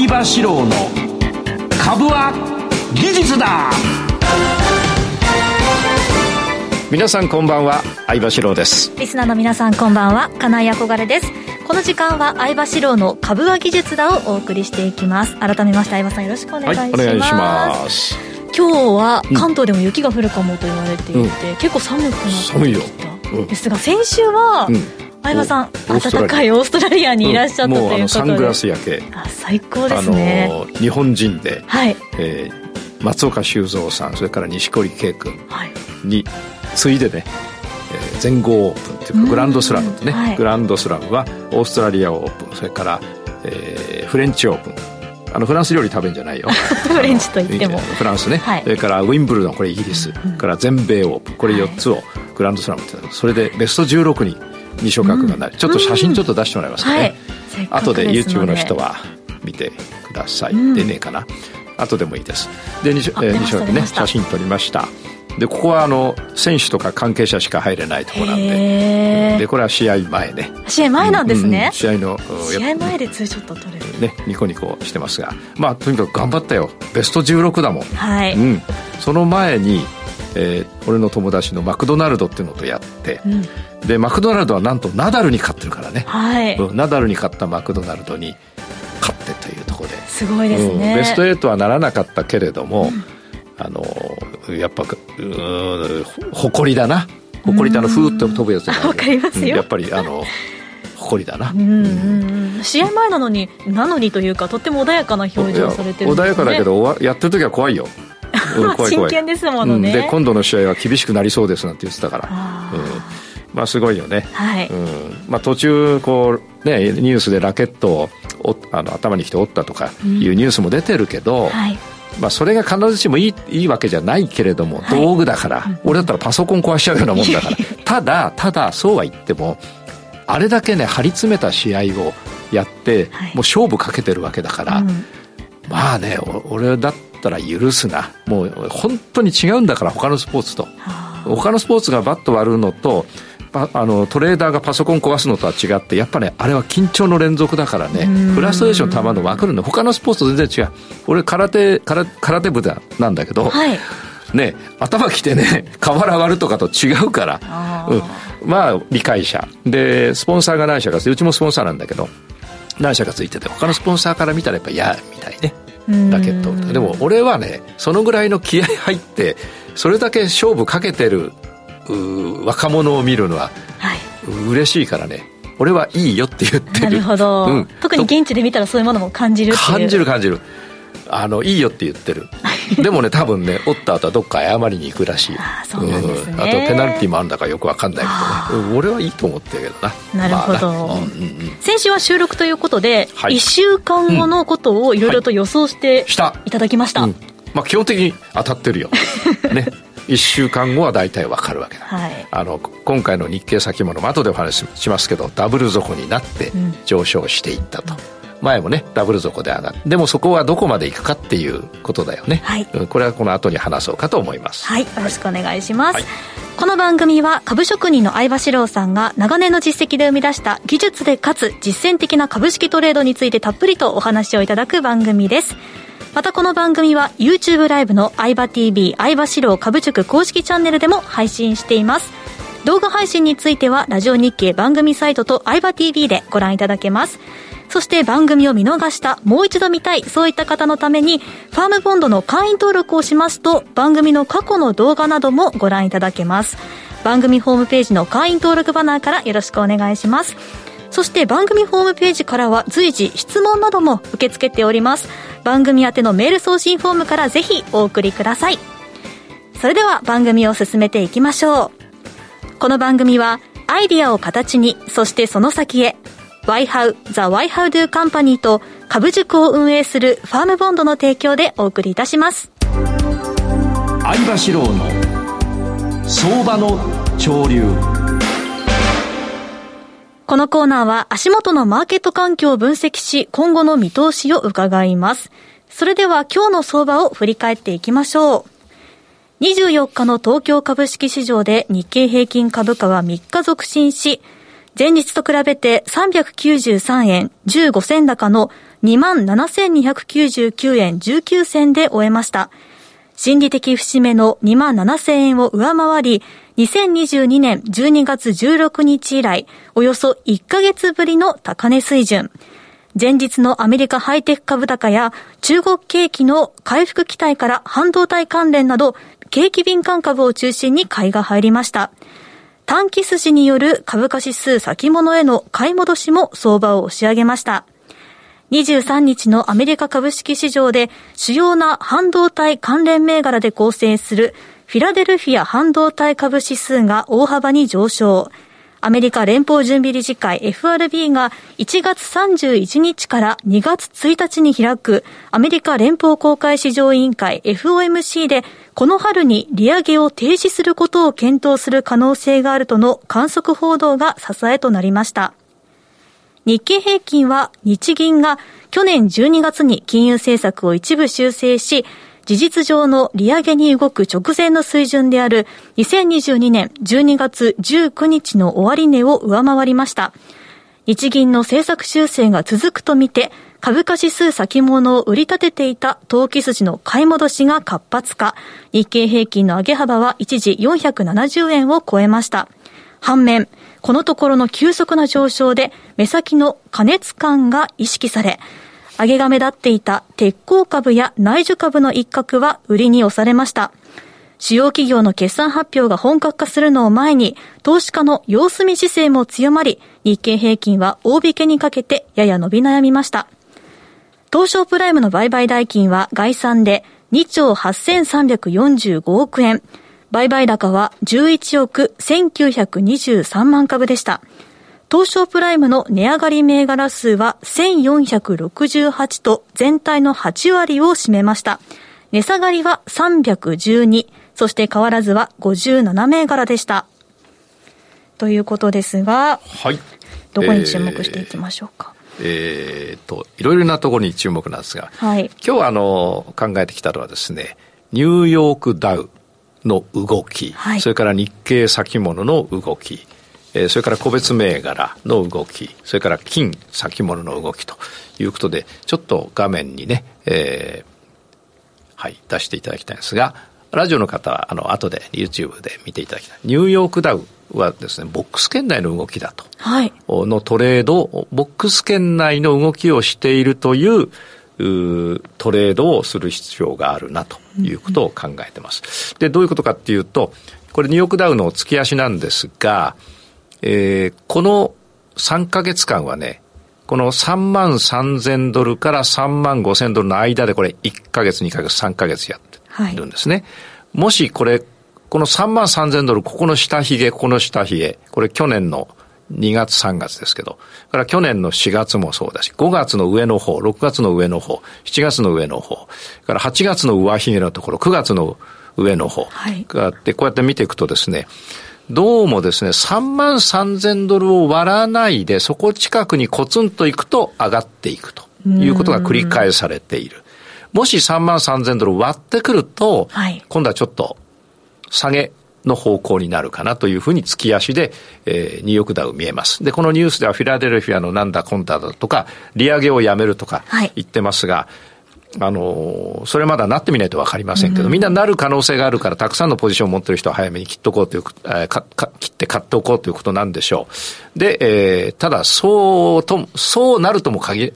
相場志郎の株は技術だ。皆さんこんばんは相場志郎です。リスナーの皆さんこんばんは金井憧れです。この時間は相場志郎の株は技術だをお送りしていきます。改めまして相場さんよろしくお願いします、はい、お願いします。今日は関東でも雪が降るかもと言われていて、うん、結構寒くなってきた、うん、ですが先週は、うん相葉さん暖かいオーストラリアにいらっしゃったということで、サングラス焼け。あ最高ですね。あの日本人で、はい。えー、松岡修造さんそれから錦織圭君に次いでね、えー、全豪オープンというかグランドスラムね、はい、グランドスラムはオーストラリアオープン。それから、えー、フレンチオープン。あのフランス料理食べんじゃないよ。フレンチといっても。フランスね、はい、それからウィンブルドンこれイギリス、うん、から全米オープン。これ4つをグランドスラムってそれでベスト16に二所角がなり、うん、ちょっと写真ちょっと出してもらいますかね、うんはい、後で YouTube の人は見てください、うん、でねえかな。後でもいいです。で二所,、角ね写真撮りました。でここはあの選手とか関係者しか入れないところなんで。でこれは試合前ね。試合前なんですね、うん、試合の試合前でツーショット撮れる。ねニコニコしてますが。まあとにかく頑張ったよ。ベスト16だもん。はい、うん、その前にえー、俺の友達のマクドナルドっていうのとやって、うん、でマクドナルドはなんとナダルに勝ってるからね、はい。うん、ナダルに勝ったマクドナルドに勝ってというところで。すごいですね、うん、ベスト8はならなかったけれども、あのやっぱ誇りだな。誇りだのふーっと飛ぶやつわかりますよ、やっぱりあの誇りだな、うんうん、試合前なのになのにというかとっても穏やかな表情されてる、ね、穏やかだけどやってる時は怖いよ。真剣ですものね、うん、で今度の試合は厳しくなりそうですなんて言ってたから、うん、まあすごいよね、はい。うん。まあ、途中こう、ね、ニュースでラケットをあの頭にきて折ったとかいうニュースも出てるけど、はい。まあ、それが必ずしもいいいいわけじゃないけれども、道具だから、俺だったらパソコン壊しちゃうようなもんだから。ただただそうは言ってもあれだけね張り詰めた試合をやって、はい、もう勝負かけてるわけだから、うん、まあね俺だったら許すな。もう本当に違うんだから他のスポーツと。他のスポーツがバット割るのとあのトレーダーがパソコン壊すのとは違ってやっぱねあれは緊張の連続だからね。フラストレーションたまるの分かるの他のスポーツと全然違う。俺空手空空手部だなんだけど、はい、ね頭きてね 瓦割るとかと違うから。うん、まあ理解者。でスポンサーが何社かうちもスポンサーなんだけど何社かついてて他のスポンサーから見たらやっぱ嫌みたいね。ラケットでも俺はねそのぐらいの気合入ってそれだけ勝負かけてる若者を見るのは嬉しいからね。俺はいいよって言ってる。なるほど、うん、特に現地で見たらそういうものも感じる感じる感じる。あのいいよって言ってる。でもね多分ね折った後はどっか謝りに行くらしい。あそうなんですね、うん、あとペナルティもあるんだかよく分かんないけどね、俺はいいと思ってるけどな。なるほど、まあうんうん、先週は収録ということで、はい、1週間後のことをいろいろと予想していただきました、はい、まあ、基本的に当たってるよ。ね1週間後は大体わかるわけだ、はい、あの今回の日経先物も後でお話ししますけどダブル底になって上昇していったと、うん、前もねダブル底で上がってでもそこはどこまでいくかっていうことだよね、はい、これはこの後に話そうかと思います。はいよろしくお願いします、はい、この番組は株職人の相場志郎さんが長年の実績で生み出した技術でかつ実践的な株式トレードについてたっぷりとお話をいただく番組ですまたこの番組は YouTube ライブの相場 TV 相場志郎株塾公式チャンネルでも配信しています動画配信についてはラジオ日経番組サイトと相場 TV でご覧いただけますそして番組を見逃した、もう一度見たい、そういった方のために、ファームボンドの会員登録をしますと、番組の過去の動画などもご覧いただけます。番組ホームページの会員登録バナーからよろしくお願いします。そして番組ホームページからは随時質問なども受け付けております。番組宛てのメール送信フォームからぜひお送りください。それでは番組を進めていきましょう。この番組はアイディアを形に、そしてその先へ、YHOW The YHOWDO Company と株塾を運営するファームボンドの提供でお送りいたします。相場志郎の相場の潮流。このコーナーは足元のマーケット環境を分析し、今後の見通しを伺います。それでは今日の相場を振り返っていきましょう。24日の東京株式市場で日経平均株価は3日続伸し、前日と比べて393円15銭高の27,299円19銭で終えました。心理的節目の27,000円を上回り、2022年12月16日以来、およそ1ヶ月ぶりの高値水準。前日のアメリカハイテク株高や中国景気の回復期待から半導体関連など、景気敏感株を中心に買いが入りました。短期筋による株価指数先物への買い戻しも相場を押し上げました。23日のアメリカ株式市場で主要な半導体関連銘柄で構成するフィラデルフィア半導体株指数が大幅に上昇。アメリカ連邦準備理事会 FRB が1月31日から2月1日に開くアメリカ連邦公開市場委員会 FOMC でこの春に利上げを停止することを検討する可能性があるとの観測報道が支えとなりました。日経平均は日銀が去年12月に金融政策を一部修正し、事実上の利上げに動く直前の水準である2022年12月19日の終値を上回りました。日銀の政策修正が続くとみて、株価指数先物を売り立てていた投機筋の買い戻しが活発化。日経平均の上げ幅は一時470円を超えました。反面、このところの急速な上昇で目先の加熱感が意識され、上げが目立っていた鉄鋼株や内需株の一角は売りに押されました。主要企業の決算発表が本格化するのを前に、投資家の様子見姿勢も強まり、日経平均は大引けにかけてやや伸び悩みました。東証プライムの売買代金は概算で2兆8345億円。売買高は11億1923万株でした。東証プライムの値上がり銘柄数は1468と全体の8割を占めました。値下がりは312、そして変わらずは57銘柄でした。ということですが、はい。どこに注目していきましょうか？えー、えー、と、いろいろなところに注目なんですが、はい、今日あの考えてきたのはですね、ニューヨークダウの動き、はい、それから日経先物の動き、えー、それから個別銘柄の動き、それから金先物の動きということで、ちょっと画面にね、えー、はい、出していただきたいんですが、ラジオの方は、あの、後で YouTube で見ていただきたい。ニューヨークダウはですね、ボックス圏内の動きだと。はい。のトレード、ボックス圏内の動きをしているという、トレードをする必要があるなということを考えてます。で、どういうことかっていうと、これニューヨークダウの月足なんですが、えー、この3ヶ月間はね、この3万3000ドルから3万5000ドルの間でこれ1ヶ月、2ヶ月、3ヶ月やってるんですね。はい、もしこれ、この3万3000ドル、ここの下髭、ここの下髭、これ去年の2月3月ですけど、から去年の4月もそうだし、5月の上の方、6月の上の方、7月の上の方、から8月の上髭のところ、9月の上の方があって、こうやって見ていくとですね、どうもですね、3万3000ドルを割らないで、そこ近くにコツンといくと上がっていくということが繰り返されている。もし3万3000ドル割ってくると、はい、今度はちょっと下げの方向になるかなというふうに月足で、えー、ニューヨークダウ見えます。で、このニュースではフィラデルフィアのなんだコンタだとか、利上げをやめるとか言ってますが、はいあの、それまだなってみないとわかりませんけど、みんななる可能性があるから、たくさんのポジションを持ってる人は早めに切っとこうという、えー、かか切って買っておこうということなんでしょう。で、えー、ただ、そうと、そうなるとも限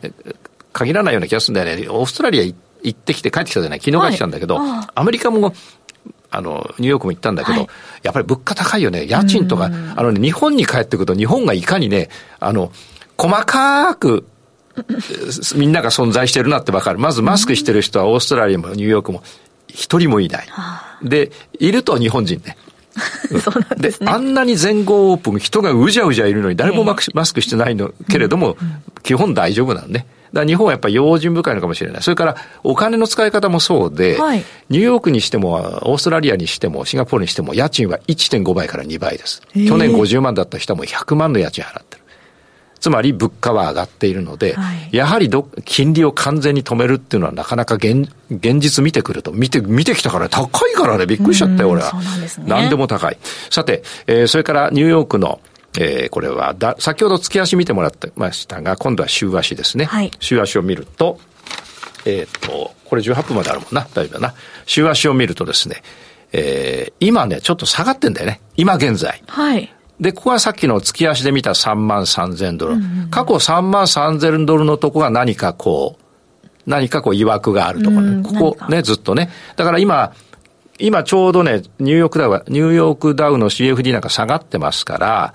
限らないような気がするんだよね。オーストラリア行ってきて帰ってきたじゃない？昨日帰ってきたんだけど、はい、アメリカもあの、ニューヨークも行ったんだけど、はい、やっぱり物価高いよね。家賃とか、あのね、日本に帰ってくると日本がいかにね、あの、細かく、みんなが存在してるなってわかる。まずマスクしてる人はオーストラリアもニューヨークも一人もいない。で、いると日本人ね。そうなんですね。あんなに全豪オープン人がうじゃうじゃいるのに誰もマスクしてないのけれども、基本大丈夫なんね。だ日本はやっぱり用心深いのかもしれない。それからお金の使い方もそうで、はい、ニューヨークにしても、オーストラリアにしても、シンガポールにしても、家賃は1.5倍から2倍です。去年50万だった人も100万の家賃払ってる。つまり物価は上がっているので、はい、やはりど金利を完全に止めるっていうのはなかなか現現実見てくると、見て、見てきたから高いからね、びっくりしちゃったよ、俺は。ね。何でも高い。さて、えー、それからニューヨークのえー、これはだ、先ほど月足見てもらってましたが、今度は週足ですね。はい、週足を見ると、えっ、ー、と、これ18分まであるもんな、大丈夫だな。週足を見るとですね、えー、今ね、ちょっと下がってんだよね。今現在。はい。で、ここはさっきの月足で見た3万3000ドル。過去3万3000ドルのとこが何かこう、何かこう、曰くがあるとこね。ここね、ずっとね。だから今、今ちょうどね、ニューヨークダウ、ニューヨークダウの CFD なんか下がってますから、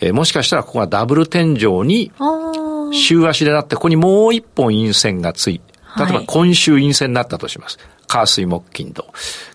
えー、もしかしたらここがダブル天井に、週足でなって、ここにもう一本陰線がつい、例えば今週陰線になったとします。火水木金土、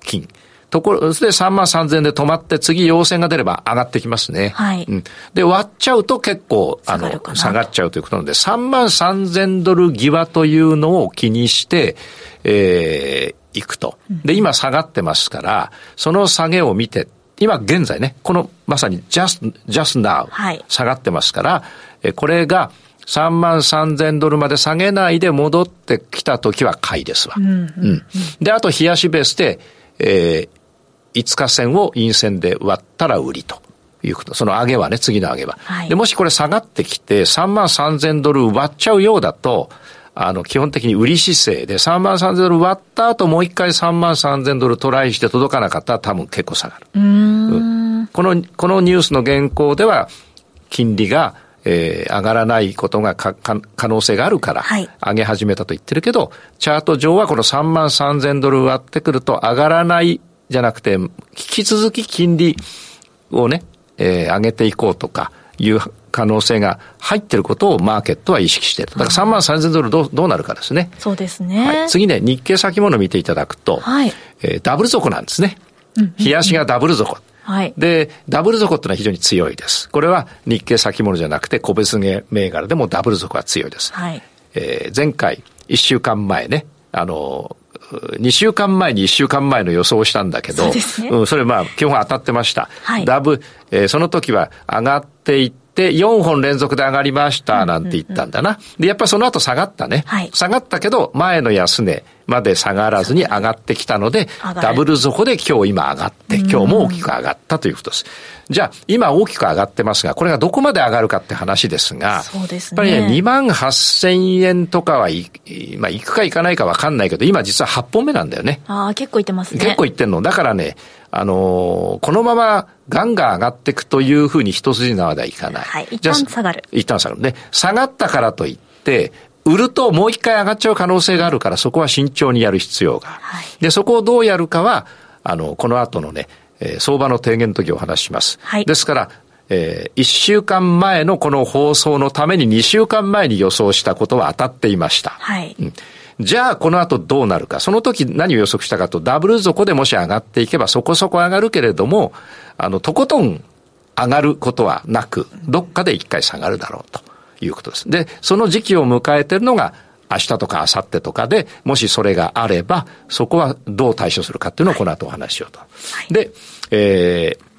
金。ところ、で3万3000で止まって次陽線が出れば上がってきますね。はい。うん。で、割っちゃうと結構、あの、下がっちゃうということなので、3万3000ドル際というのを気にして、えー、いくと。で、今下がってますから、その下げを見て、今現在ね、このまさに just, just now、下がってますから、えこれが3万3000ドルまで下げないで戻ってきた時は買いですわ。うん、うん、で、あと冷やしベースで、えー、5日線を陰線で割ったら売りと。いうこと。その上げはね、次の上げは。はい、で、もしこれ下がってきて3万3000ドル割っちゃうようだと、あの、基本的に売り姿勢で3万3000ドル割った後もう一回3万3000ドルトライして届かなかったら多分結構下がる。うん、この、このニュースの原稿では、金利が、えー、上がらないことが可能性があるから、上げ始めたと言ってるけど、チャート上はこの3万3000ドル割ってくると上がらないじゃなくて、引き続き金利をね、えー、上げていこうとかいう可能性が入ってることをマーケットは意識している。だから3万3000ドルどうどうなるかですね。そうですね。はい、次ね、日経先物見ていただくと、はい、えー、ダブル底なんですね。冷やしがダブル底。はい。で、ダブル底ってのは非常に強いです。これは日経先物じゃなくて個別銘柄でもダブル底は強いです。はい。えー、前回、1週間前ね、あの、2週間前に1週間前の予想をしたんだけど、そ,、ね、うん、それまあ基本当たってました。はい、ダブ、えー、その時は上がっていって、4本連続で上がりましたなんて言ったんだな。で、やっぱりその後下がったね。はい、下がったけど、前の安値まで下がらずに上がってきたので、ダブル底で今日今上がって、今日も大きく上がったということです。じゃあ、今大きく上がってますが、これがどこまで上がるかって話ですが、そうですね。やっぱりね、2万8000円とかはい、まあ、行くか行かないかわかんないけど、今実は8本目なんだよね。ああ、結構行ってますね。結構行ってんの。だからね、あのー、このままガンガン上がっていくというふうに一筋縄ではいかない。はい。一旦下がる。一旦下がる。で、下がったからといって、売るともう一回上がっちゃう可能性があるから、そこは慎重にやる必要が。はい、で、そこをどうやるかは、あの、この後のね、えー、相場の提言の時お話しします。はい、ですから、えー、1週間前のこの放送のために2週間前に予想したことは当たっていました。はい。うんじゃあ、この後どうなるか。その時何を予測したかと、ダブル底でもし上がっていけばそこそこ上がるけれども、あの、とことん上がることはなく、どっかで一回下がるだろうということです。で、その時期を迎えているのが、明日とか明後日とかで、もしそれがあれば、そこはどう対処するかっていうのをこの後お話ししようと。はい、で、えー、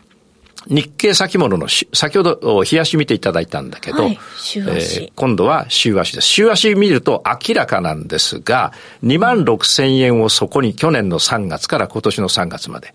日経先物の、先ほど、冷やし見ていただいたんだけど、はい、週足、えー、今度は週足です。週足見ると明らかなんですが、2万6千円をそこに去年の3月から今年の3月まで、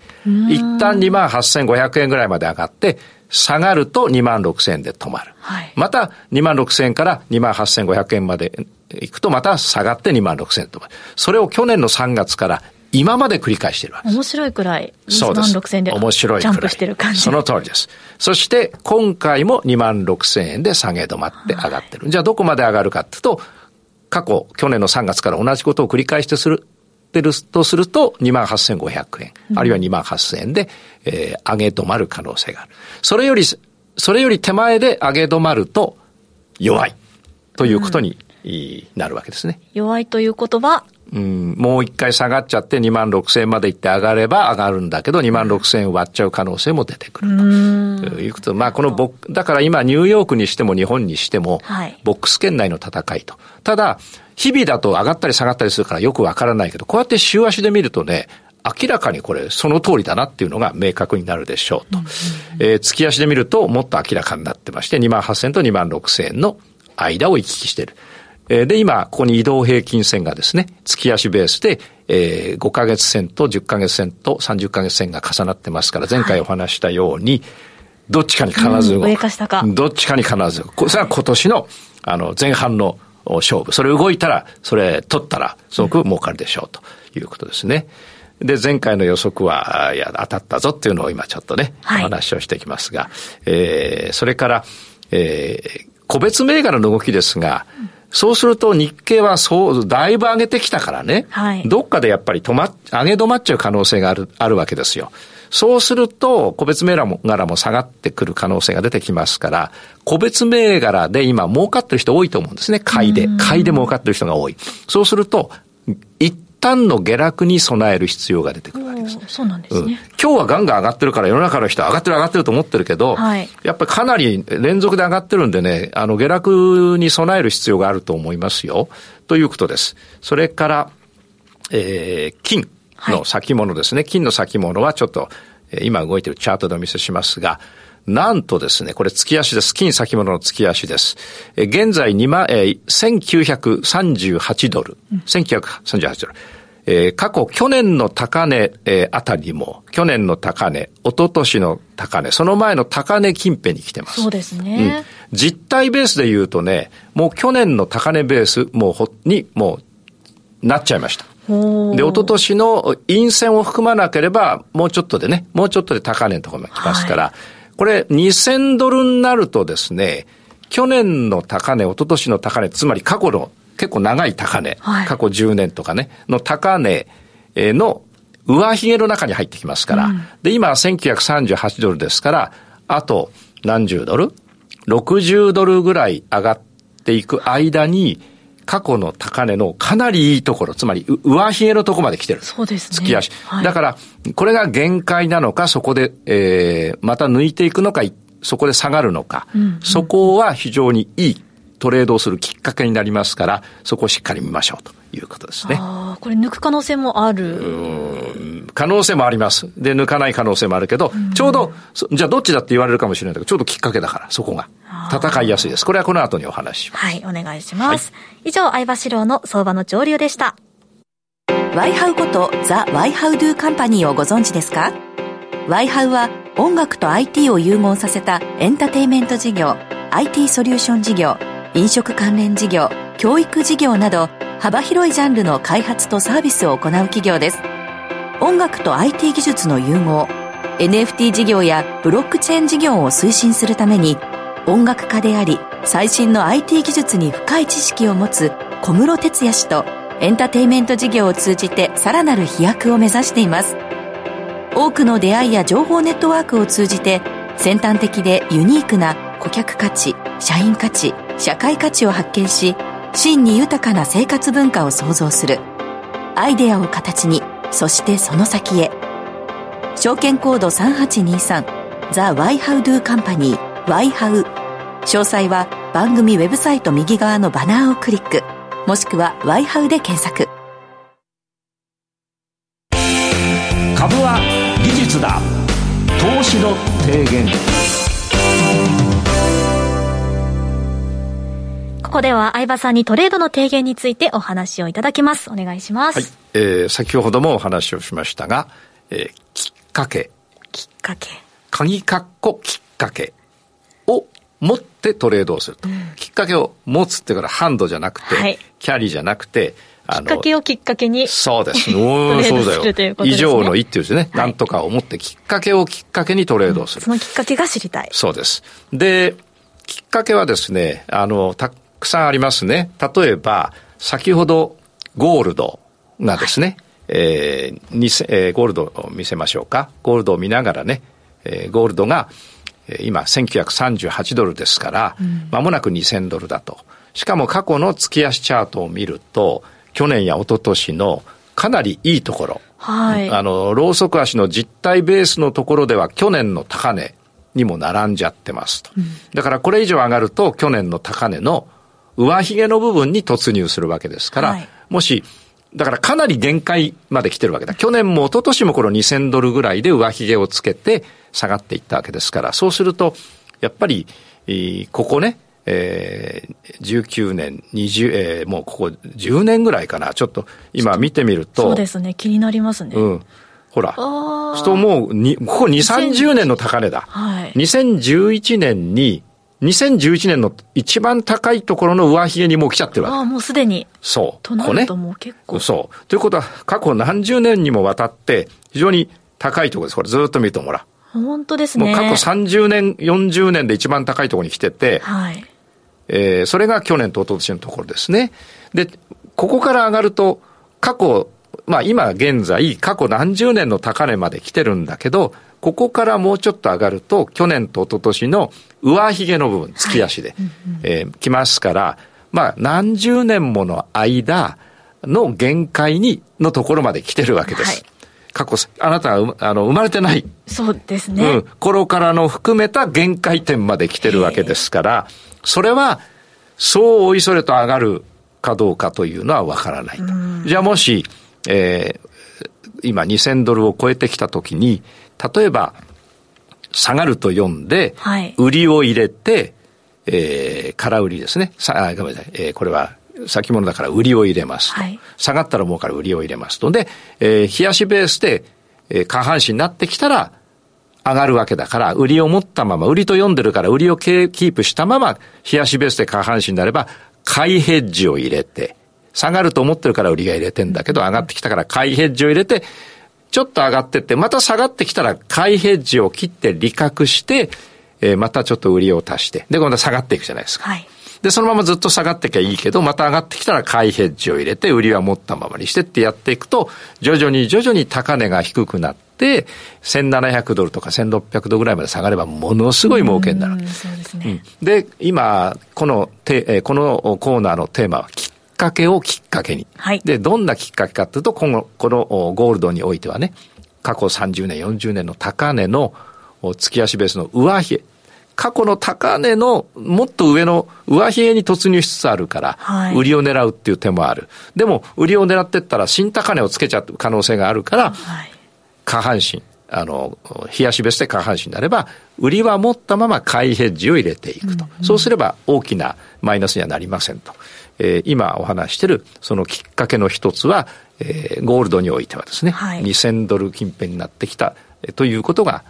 一旦2万8500円ぐらいまで上がって、下がると2万6千円で止まる。はい、また2万6千円から2万8500円まで行くとまた下がって2万6千円と。それを去年の3月から今まで繰り返しているわけです。面白いくらい、2万6千円で面白いジャンプしてる感じ。その通りです。そして今回も2万6千円で下げ止まって上がってる。はい、じゃあどこまで上がるかっていうと、過去、去年の3月から同じことを繰り返してする、てるとすると、2万8500円、うん、あるいは2万8000円で、えー、上げ止まる可能性がある。それより、それより手前で上げ止まると弱いということになるわけですね。弱いということは、うん、もう一回下がっちゃって2万6千円まで行って上がれば上がるんだけど2万6千円割っちゃう可能性も出てくるということまあこのボだから今ニューヨークにしても日本にしても、ボックス圏内の戦いと。ただ、日々だと上がったり下がったりするからよくわからないけど、こうやって週足で見るとね、明らかにこれその通りだなっていうのが明確になるでしょうと。えー、月足で見るともっと明らかになってまして2万8000と2万6000円の間を行き来している。で、今、ここに移動平均線がですね、月足ベースで、えー、5ヶ月線と10ヶ月線と30ヶ月線が重なってますから、前回お話したように、どっちかに必ず動く。上か下か。どっちかに必ず動く。それは今年の、あの、前半の勝負。それ動いたら、それ取ったら、すごく儲かるでしょうということですね。で、前回の予測は、いや、当たったぞっていうのを今ちょっとね、はい、お話をしていきますが、えー、それから、えー、個別銘柄の動きですが、そうすると日経はそう、だいぶ上げてきたからね、はい、どっかでやっぱり止ま、上げ止まっちゃう可能性がある、あるわけですよ。そうすると、個別銘柄も下がってくる可能性が出てきますから、個別銘柄で今儲かってる人多いと思うんですね。買いで。買いで儲かってる人が多い。そうすると、一旦の下落に備える必要が出てくるわけです。そうなんですね、うん、今日はガンガン上がってるから世の中の人は上がってる上がってると思ってるけど、はい、やっぱりかなり連続で上がってるんでね、あの下落に備える必要があると思いますよ。ということです。それから、えー、金の先物ですね。はい、金の先物はちょっと、えー、今動いてるチャートでお見せしますが、なんとですね、これ月足です。金先物の月足です。え現在2万、えー、1938ドル。うん、1938ドル。えー、過去去年の高値、えー、あたりも、去年の高値、一昨年の高値、その前の高値近辺に来てます。そうですね。うん、実体ベースで言うとね、もう去年の高値ベース、もうほ、に、もう、なっちゃいました。で、一昨年の陰線を含まなければ、もうちょっとでね、もうちょっとで高値のところまで来ますから、はい、これ2000ドルになるとですね、去年の高値、一昨年の高値、つまり過去の結構長い高値、はい、過去10年とかね、の高値の上髭の中に入ってきますから、うん、で、今1938ドルですから、あと何十ドル ?60 ドルぐらい上がっていく間に、過去の高値のかなりいいところ、つまり上髭のところまで来てる。そうですね。月足。はい、だから、これが限界なのか、そこで、えー、また抜いていくのか、そこで下がるのか、うんうん、そこは非常にいいトレードをするきっかけになりますから、そこをしっかり見ましょうということですね。ああ、これ抜く可能性もある可能性もあります。で、抜かない可能性もあるけど、ちょうど、じゃあどっちだって言われるかもしれないけど、ちょうどきっかけだから、そこが。戦いやすいです。これはこの後にお話しします。はい、お願いします。はい、以上、相場志郎の相場の潮流でした。ワイハウことザ・ワイハウドゥカンパニーをご存知ですか？ワイハウは音楽と IT を融合させたエンターテイメント事業、IT ソリューション事業、飲食関連事業、教育事業など幅広いジャンルの開発とサービスを行う企業です。音楽と IT 技術の融合、NFT 事業やブロックチェーン事業を推進するために音楽家であり最新の IT 技術に深い知識を持つ小室哲哉氏とエンターテインメント事業を通じてさらなる飛躍を目指しています。多くの出会いや情報ネットワークを通じて先端的でユニークな顧客価値、社員価値、社会価値を発見し真に豊かな生活文化を創造する。アイデアを形にそしてその先へ。証券コード3823ザ・ワイハウドゥカンパニーワイハウ。詳細は番組ウェブサイト右側のバナーをクリック。もしくはワイハウで検索。ここでは相葉さんにトレードの提言についてお話をいただきます。お願いします。はい。えー、先ほどもお話をしましたが、えー、きっかけ。きっかけ。鍵括弧きっかけを持ってトレードをすると。うん、きっかけを持つってからハンドじゃなくて、はい、キャリーじゃなくて、きっかけをきっかけに。そうです。お そうだよ。ね、以上の一っていうですね、はい、なんとかを持ってきっかけをきっかけにトレードをする、うん、そのきっかけが知りたい。そうです。で、きっかけはですね、あの、たくさんありますね。例えば、先ほどゴールドがですね、はい、えーにえー、ゴールドを見せましょうか。ゴールドを見ながらね、えー、ゴールドが、えー、今1938ドルですから、ま、うん、もなく2000ドルだと。しかも過去の月足チャートを見ると、去年や一昨年のかなりいいところ。はい。あの、ローソク足の実体ベースのところでは去年の高値にも並んじゃってますと。うん、だからこれ以上上がると去年の高値の上髭の部分に突入するわけですから、はい、もし、だからかなり限界まで来てるわけだ。去年も一昨年もこの2000ドルぐらいで上髭をつけて下がっていったわけですから、そうすると、やっぱり、ここね、えー、19年、20、えー、もうここ10年ぐらいかな。ちょっと今見てみると。そうですね。気になりますね。うん。ほら。そうもうに、ここ2、30年の高値だ。はい。2011年に、2011年の一番高いところの上髭にもう来ちゃってるわけ。ああ、もうすでに。そう。となるともう結構。そう。ということは、過去何十年にもわたって、非常に高いところです。これずっと見るとほら。本当ですね。もう過去30年、40年で一番高いところに来てて、はい。えー、それが去年と一昨年のところですね。で、ここから上がると、過去、まあ今現在、過去何十年の高値まで来てるんだけど、ここからもうちょっと上がると、去年と一昨年の上髭の部分、月足で、はいえー、来ますから、まあ何十年もの間の限界に、のところまで来てるわけです。はい過去、あなたはあの生まれてない。そうですね。うん。頃からの含めた限界点まで来てるわけですから、それは、そうおいそれと上がるかどうかというのはわからないと。じゃあもし、えー、今2000ドルを超えてきたときに、例えば、下がると読んで、はい、売りを入れて、えー、空売りですね。さあ、ごめんなさい。えー、これは先物だから売りを入れますと。はい、下がったら儲かる売りを入れますと。で、えー、冷やしベースで、えー、下半身になってきたら、上がるわけだから、売りを持ったまま、売りと読んでるから、売りをキープしたまま、冷やしベースで下半身になれば、買いヘッジを入れて、下がると思ってるから売りが入れてんだけど、上がってきたから買いヘッジを入れて、ちょっと上がってって、また下がってきたら買いヘッジを切って利確して、えー、またちょっと売りを足して、で、今度は下がっていくじゃないですか。はい。で、そのままずっと下がってきゃいいけど、また上がってきたら買いヘッジを入れて、売りは持ったままにしてってやっていくと、徐々に徐々に高値が低くなって、1700ドルとか1600ドルぐらいまで下がれば、ものすごい儲けになる。そうですね。うん、で、今、このて、このコーナーのテーマは、かけをきっかけに。はい。で、どんなきっかけかというと、この、このゴールドにおいてはね、過去30年、40年の高値の月足ベースの上髭。過去の高値のもっと上の上髭に突入しつつあるから、はい、売りを狙うっていう手もある。でも、売りを狙ってったら新高値をつけちゃう可能性があるから、はい、下半身、あの、冷やし別で下半身になれば、売りは持ったまま買いヘッジを入れていくと。うんうん、そうすれば大きなマイナスにはなりませんと。えー、今お話してるそのきっかけの一つは、えー、ゴールドにおいてはですね、はい、2000ドル近辺になってきた、えー、ということが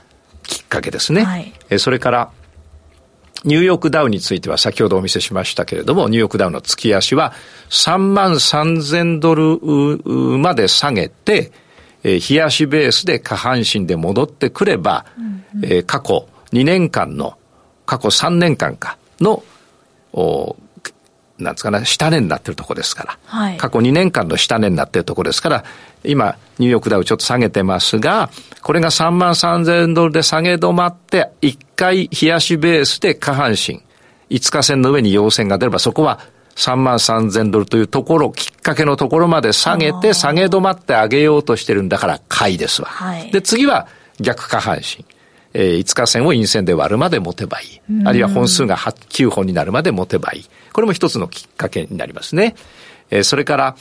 きっかけですね。はい、えー、それから、ニューヨークダウについては先ほどお見せしましたけれども、ニューヨークダウの月足は3万3000ドルまで下げて、えー、冷やしベースで下半身で戻ってくれば、うんうん、えー、過去2年間の、過去3年間かの、おなんですかね、下値になってるとこですから、はい、過去2年間の下値になってるとこですから、今、ニューヨークダウちょっと下げてますが、これが3万3000ドルで下げ止まって、1回冷やしベースで下半身、5日線の上に陽線が出れば、そこは3万3000ドルというところ、きっかけのところまで下げて、下げ止まって上げようとしてるんだから、買いですわ。はい、で、次は逆下半身。えー、5日線を陰線で割るまで持てばいい。あるいは本数が9本になるまで持てばいい。これも一つのきっかけになりますね。えー、それから、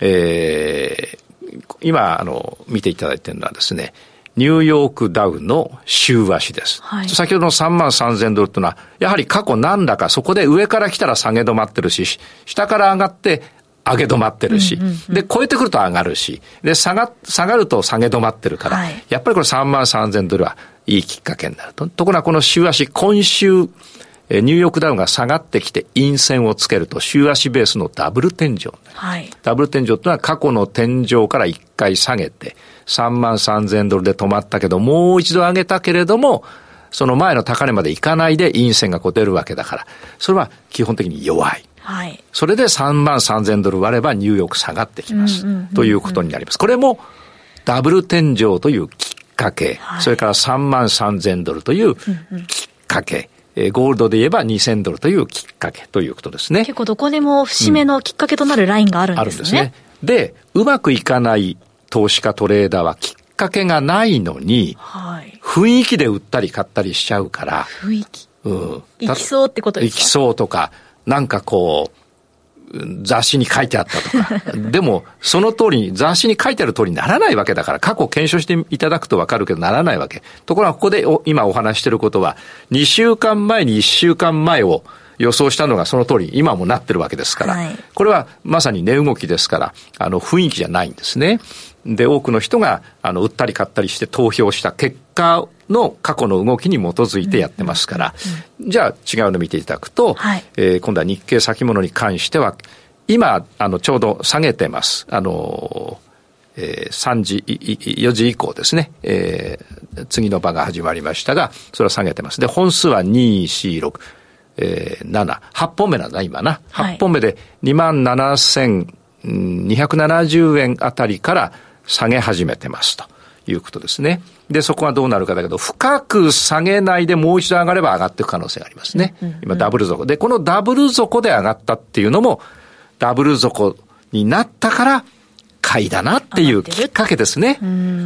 えー、今、あの、見ていただいているのはですね、ニューヨークダウの週足です。はい、先ほどの3万3000ドルというのは、やはり過去何らかそこで上から来たら下げ止まってるし、下から上がって上げ止まってるし、で、超えてくると上がるし、で、下が、下がると下げ止まってるから、はい、やっぱりこれ3万3000ドルはいいきっかけになると。ところがこの週足、今週、ニューヨークダウンが下がってきて陰線をつけると週足ベースのダブル天井。はい、ダブル天井というのは過去の天井から1回下げて3万3000ドルで止まったけどもう一度上げたけれどもその前の高値までいかないで陰線がこう出るわけだから。それは基本的に弱い。はい、それで3万3000ドル割ればニューヨーク下がってきます。ということになります。これもダブル天井というきっかけ、はい、それから3万3000ドルというきっかけ、えー、ゴールドで言えば2000ドルというきっかけということですね。結構どこでも節目のきっかけとなるラインがあるんですね。うん、あるんですね。で、うまくいかない投資家トレーダーはきっかけがないのに、はい、雰囲気で売ったり買ったりしちゃうから。雰囲気うん。行きそうってことですか？行きそうとか、なんかこう、雑誌に書いてあったとか。でも、その通りに、雑誌に書いてある通りにならないわけだから、過去検証していただくとわかるけど、ならないわけ。ところが、ここで今お話してることは、2週間前に1週間前を予想したのがその通り、今もなってるわけですから、はい、これはまさに値動きですから、あの、雰囲気じゃないんですね。で、多くの人が、あの、売ったり買ったりして投票した結果の過去の動きに基づいてやってますから、じゃあ違うの見ていただくと、はい、えー、今度は日経先物に関しては、今、あの、ちょうど下げてます。あの、えー、3時、4時以降ですね、えー、次の場が始まりましたが、それは下げてます。で、本数は2、4、6、えー、7、8本目なんだ、今な。8本目で27,270円あたりから下げ始めてますということですね。で、そこがどうなるかだけど、深く下げないでもう一度上がれば上がっていく可能性がありますね。今ダブル底。で、このダブル底で上がったっていうのも、ダブル底になったから買いだなっていうきっかけですね。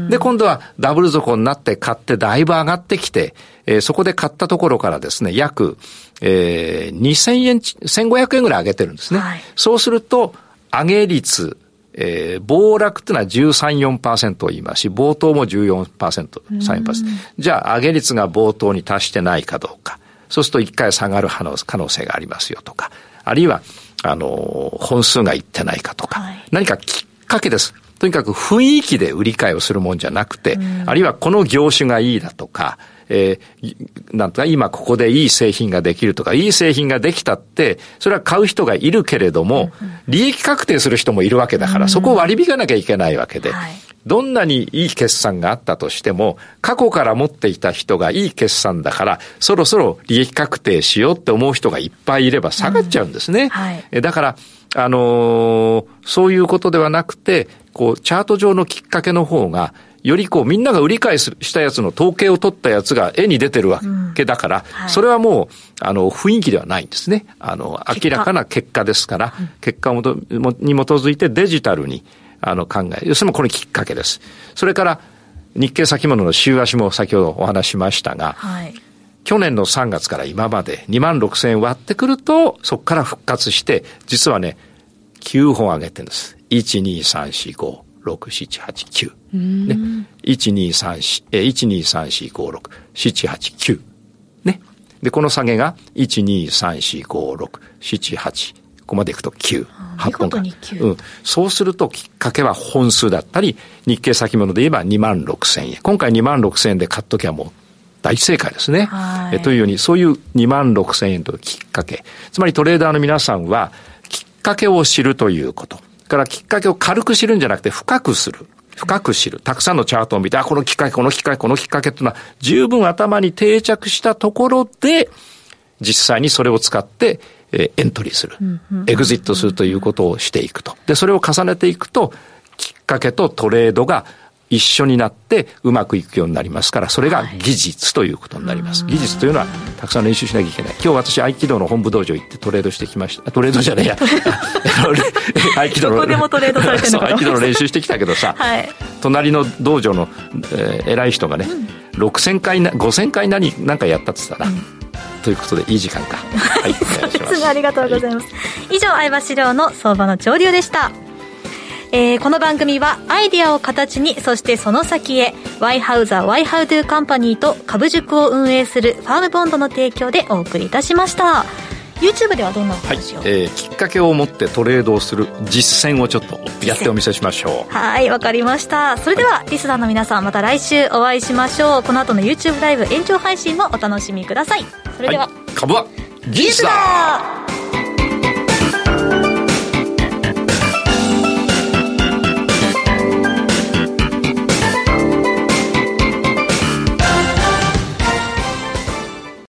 で、今度はダブル底になって買ってだいぶ上がってきて、えー、そこで買ったところからですね、約、えー、2000円、1500円ぐらい上げてるんですね。はい、そうすると、上げ率、えー、暴落っていうのは13、4%を言いますし、冒頭も14%、3%。じゃあ、上げ率が冒頭に達してないかどうか。そうすると一回下がる可能性がありますよとか、あるいは、あの、本数がいってないかとか、はい、何かきっかけです。とにかく雰囲気で売り買いをするもんじゃなくて、あるいはこの業種がいいだとか、えー、なんとか今ここでいい製品ができるとか、いい製品ができたって、それは買う人がいるけれども、利益確定する人もいるわけだから、そこを割り引かなきゃいけないわけで、どんなにいい決算があったとしても、過去から持っていた人がいい決算だから、そろそろ利益確定しようって思う人がいっぱいいれば下がっちゃうんですね。うん。はい、だから、あのー、そういうことではなくて、こう、チャート上のきっかけの方が、よりこうみんなが売り買いしたやつの統計を取ったやつが絵に出てるわけだから、うんはい、それはもう、あの、雰囲気ではないんですね。あの、明らかな結果ですから、結果に基づいてデジタルに、あの、考え、要するにこれきっかけです。それから、日経先物の週足も先ほどお話しましたが、はい、去年の3月から今まで2万6千円割ってくると、そこから復活して、実はね、9本上げてるんです。1、2、3、4、5。6、7、8、9。ね。1、2、3、4、え、1、2、3、4、5、6、7、8、9。ね。で、この下げが、1、2、3、4、5、6、7、8。ここまでいくと9。8本か。うん。そうすると、きっかけは本数だったり、日経先物で言えば2万6千円。今回2万6千円で買っときゃもう、大正解ですね。えというように、そういう2万6千円というきっかけ。つまりトレーダーの皆さんは、きっかけを知るということ。からきっかけを軽く知るんじゃなくて深くする。深く知る。たくさんのチャートを見て、あ、このきっかけ、このきっかけ、このきっかけっていうのは、十分頭に定着したところで、実際にそれを使って、えエントリーする。エグジットするということをしていくと。で、それを重ねていくと、きっかけとトレードが一緒になってうまくいくようになりますから、それが技術ということになります。技術というのはたくさん練習しなきゃいけない。今日私合気道の本部道場行ってトレードしてきました。トレードじゃねえや。合気道の。ここでもトレードされてるの？合気道の練習してきたけどさ、はい、隣の道場の、えー、偉い人がね、うん、6000回な、5000回何、何かやったって言ったら、うんということでいい時間か。はい。ありがとうございます。以上、相場資料の相場の潮流でした。えー、この番組はアイディアを形にそしてその先へワイハウザーワイハウドゥカンパニーと株塾を運営するファームボンドの提供でお送りいたしました。YouTube ではどんなお話を、はい、えー、きっかけを持ってトレードをする実践をちょっとやってお見せしましょう。はいわかりました。それでは、リスナーの皆さんまた来週お会いしましょう。この後の YouTube ライブ延長配信もお楽しみください。それでは、はい、株は技術だ